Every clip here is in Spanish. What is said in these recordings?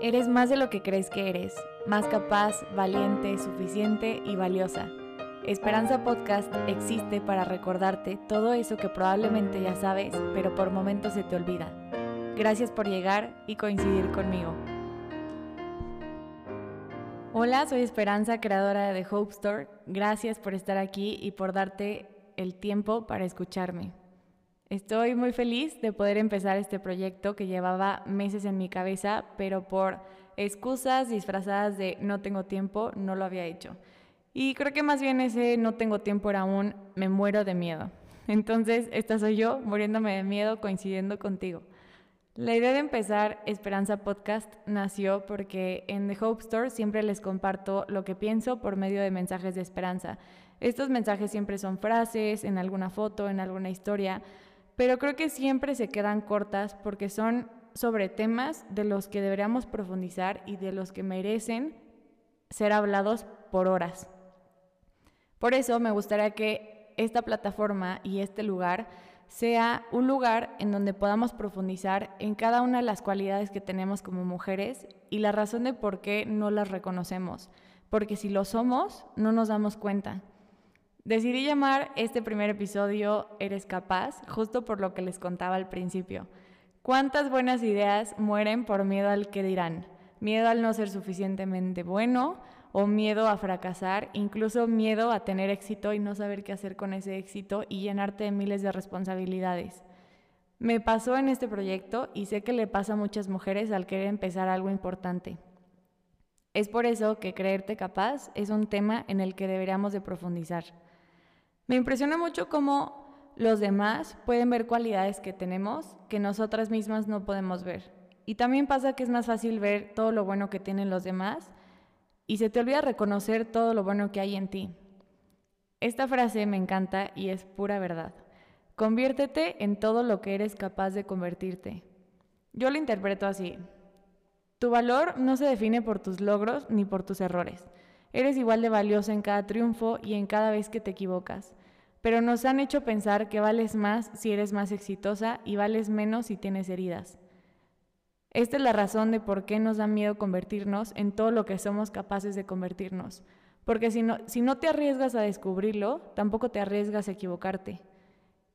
Eres más de lo que crees que eres, más capaz, valiente, suficiente y valiosa. Esperanza Podcast existe para recordarte todo eso que probablemente ya sabes, pero por momentos se te olvida. Gracias por llegar y coincidir conmigo. Hola, soy Esperanza, creadora de Hope Store. Gracias por estar aquí y por darte el tiempo para escucharme. Estoy muy feliz de poder empezar este proyecto que llevaba meses en mi cabeza, pero por excusas disfrazadas de no tengo tiempo, no lo había hecho. Y creo que más bien ese no tengo tiempo era un me muero de miedo. Entonces, esta soy yo, muriéndome de miedo, coincidiendo contigo. La idea de empezar Esperanza Podcast nació porque en The Hope Store siempre les comparto lo que pienso por medio de mensajes de esperanza. Estos mensajes siempre son frases, en alguna foto, en alguna historia, pero creo que siempre se quedan cortas porque son sobre temas de los que deberíamos profundizar y de los que merecen ser hablados por horas. Por eso me gustaría que esta plataforma y este lugar sea un lugar en donde podamos profundizar en cada una de las cualidades que tenemos como mujeres y la razón de por qué no las reconocemos. Porque si lo somos, no nos damos cuenta. Decidí llamar este primer episodio Eres capaz, justo por lo que les contaba al principio. ¿Cuántas buenas ideas mueren por miedo al que dirán? Miedo al no ser suficientemente bueno o miedo a fracasar, incluso miedo a tener éxito y no saber qué hacer con ese éxito y llenarte de miles de responsabilidades. Me pasó en este proyecto y sé que le pasa a muchas mujeres al querer empezar algo importante. Es por eso que creerte capaz es un tema en el que deberíamos de profundizar. Me impresiona mucho cómo los demás pueden ver cualidades que tenemos que nosotras mismas no podemos ver. Y también pasa que es más fácil ver todo lo bueno que tienen los demás y se te olvida reconocer todo lo bueno que hay en ti. Esta frase me encanta y es pura verdad. Conviértete en todo lo que eres capaz de convertirte. Yo lo interpreto así. Tu valor no se define por tus logros ni por tus errores. Eres igual de valiosa en cada triunfo y en cada vez que te equivocas pero nos han hecho pensar que vales más si eres más exitosa y vales menos si tienes heridas. Esta es la razón de por qué nos da miedo convertirnos en todo lo que somos capaces de convertirnos. Porque si no, si no te arriesgas a descubrirlo, tampoco te arriesgas a equivocarte.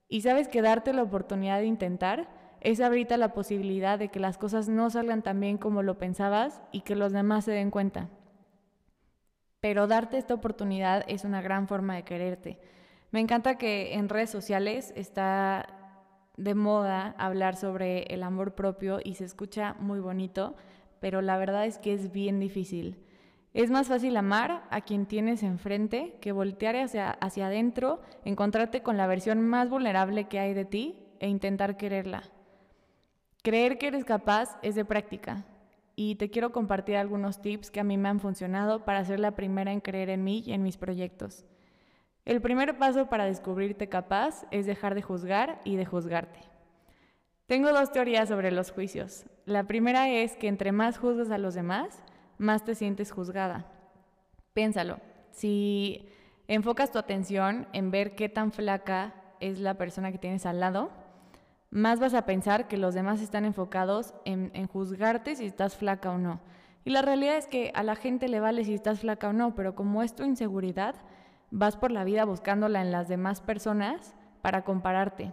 Y sabes que darte la oportunidad de intentar es abrirte la posibilidad de que las cosas no salgan tan bien como lo pensabas y que los demás se den cuenta. Pero darte esta oportunidad es una gran forma de quererte me encanta que en redes sociales está de moda hablar sobre el amor propio y se escucha muy bonito, pero la verdad es que es bien difícil. Es más fácil amar a quien tienes enfrente que voltear hacia, hacia adentro, encontrarte con la versión más vulnerable que hay de ti e intentar quererla. Creer que eres capaz es de práctica y te quiero compartir algunos tips que a mí me han funcionado para ser la primera en creer en mí y en mis proyectos. El primer paso para descubrirte capaz es dejar de juzgar y de juzgarte. Tengo dos teorías sobre los juicios. La primera es que entre más juzgas a los demás, más te sientes juzgada. Piénsalo, si enfocas tu atención en ver qué tan flaca es la persona que tienes al lado, más vas a pensar que los demás están enfocados en, juzgarte si estás flaca o no. Y la realidad es que a la gente le vale si estás flaca o no, pero como es tu inseguridad, vas por la vida buscándola en las demás personas para compararte.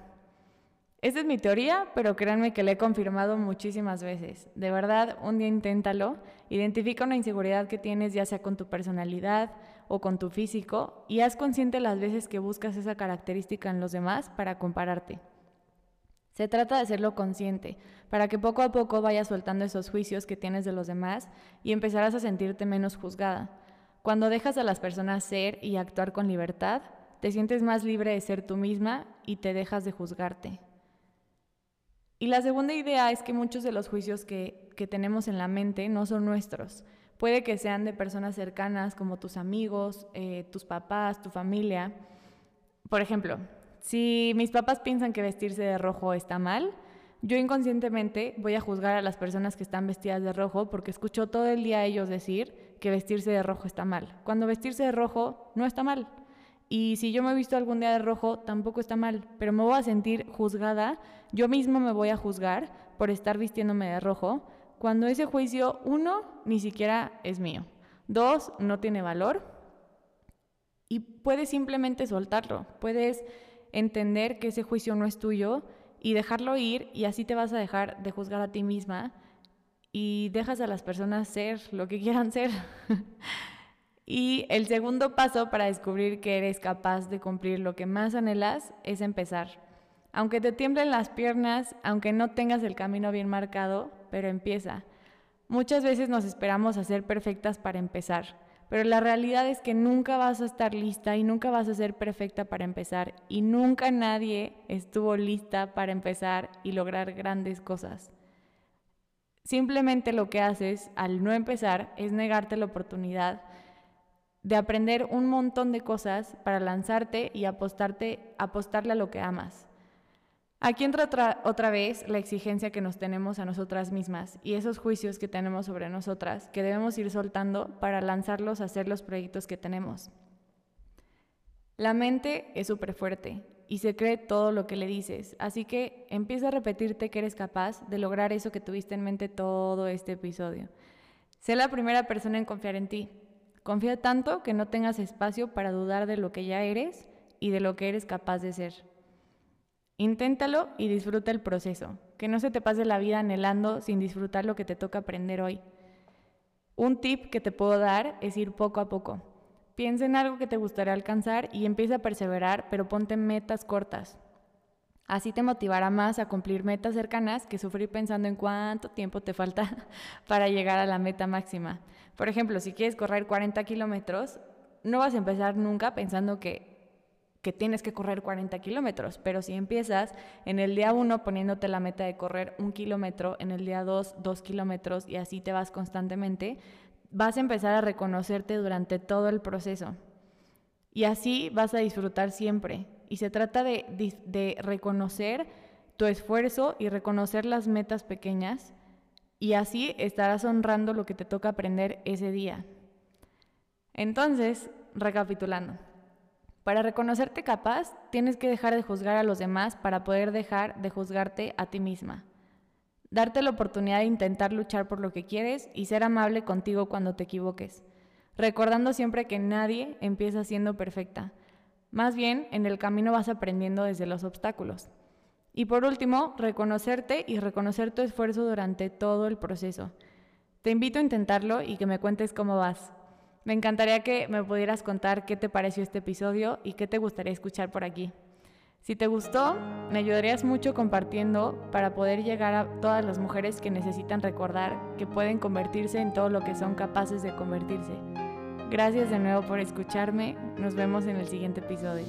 Esa es mi teoría, pero créanme que la he confirmado muchísimas veces. De verdad, un día inténtalo, identifica una inseguridad que tienes ya sea con tu personalidad o con tu físico y haz consciente las veces que buscas esa característica en los demás para compararte. Se trata de hacerlo consciente, para que poco a poco vayas soltando esos juicios que tienes de los demás y empezarás a sentirte menos juzgada. Cuando dejas a las personas ser y actuar con libertad, te sientes más libre de ser tú misma y te dejas de juzgarte. Y la segunda idea es que muchos de los juicios que, tenemos en la mente no son nuestros. Puede que sean de personas cercanas como tus amigos, eh, tus papás, tu familia. Por ejemplo, si mis papás piensan que vestirse de rojo está mal, yo inconscientemente voy a juzgar a las personas que están vestidas de rojo porque escucho todo el día a ellos decir que vestirse de rojo está mal, cuando vestirse de rojo no está mal. Y si yo me he visto algún día de rojo, tampoco está mal, pero me voy a sentir juzgada, yo mismo me voy a juzgar por estar vistiéndome de rojo, cuando ese juicio, uno, ni siquiera es mío, dos, no tiene valor y puedes simplemente soltarlo, puedes entender que ese juicio no es tuyo y dejarlo ir y así te vas a dejar de juzgar a ti misma y dejas a las personas ser lo que quieran ser. y el segundo paso para descubrir que eres capaz de cumplir lo que más anhelas es empezar. Aunque te tiemblen las piernas, aunque no tengas el camino bien marcado, pero empieza. Muchas veces nos esperamos a ser perfectas para empezar, pero la realidad es que nunca vas a estar lista y nunca vas a ser perfecta para empezar y nunca nadie estuvo lista para empezar y lograr grandes cosas. Simplemente lo que haces al no empezar es negarte la oportunidad de aprender un montón de cosas para lanzarte y apostarte, apostarle a lo que amas. Aquí entra otra, vez la exigencia que nos tenemos a nosotras mismas y esos juicios que tenemos sobre nosotras que debemos ir soltando para lanzarlos a hacer los proyectos que tenemos. La mente es súper fuerte y se cree todo lo que le dices, así que empieza a repetirte que eres capaz de lograr eso que tuviste en mente todo este episodio. Sé la primera persona en confiar en ti. Confía tanto que no tengas espacio para dudar de lo que ya eres y de lo que eres capaz de ser. Inténtalo y disfruta el proceso. Que no se te pase la vida anhelando sin disfrutar lo que te toca aprender hoy. Un tip que te puedo dar es ir poco a poco. Piensa en algo que te gustaría alcanzar y empieza a perseverar, pero ponte metas cortas. Así te motivará más a cumplir metas cercanas que sufrir pensando en cuánto tiempo te falta para llegar a la meta máxima. Por ejemplo, si quieres correr 40 kilómetros, no vas a empezar nunca pensando que que tienes que correr 40 kilómetros, pero si empiezas en el día 1 poniéndote la meta de correr un kilómetro, en el día 2 dos kilómetros y así te vas constantemente, vas a empezar a reconocerte durante todo el proceso. Y así vas a disfrutar siempre. Y se trata de, de reconocer tu esfuerzo y reconocer las metas pequeñas y así estarás honrando lo que te toca aprender ese día. Entonces, recapitulando. Para reconocerte capaz, tienes que dejar de juzgar a los demás para poder dejar de juzgarte a ti misma. Darte la oportunidad de intentar luchar por lo que quieres y ser amable contigo cuando te equivoques, recordando siempre que nadie empieza siendo perfecta. Más bien, en el camino vas aprendiendo desde los obstáculos. Y por último, reconocerte y reconocer tu esfuerzo durante todo el proceso. Te invito a intentarlo y que me cuentes cómo vas. Me encantaría que me pudieras contar qué te pareció este episodio y qué te gustaría escuchar por aquí. Si te gustó, me ayudarías mucho compartiendo para poder llegar a todas las mujeres que necesitan recordar que pueden convertirse en todo lo que son capaces de convertirse. Gracias de nuevo por escucharme. Nos vemos en el siguiente episodio.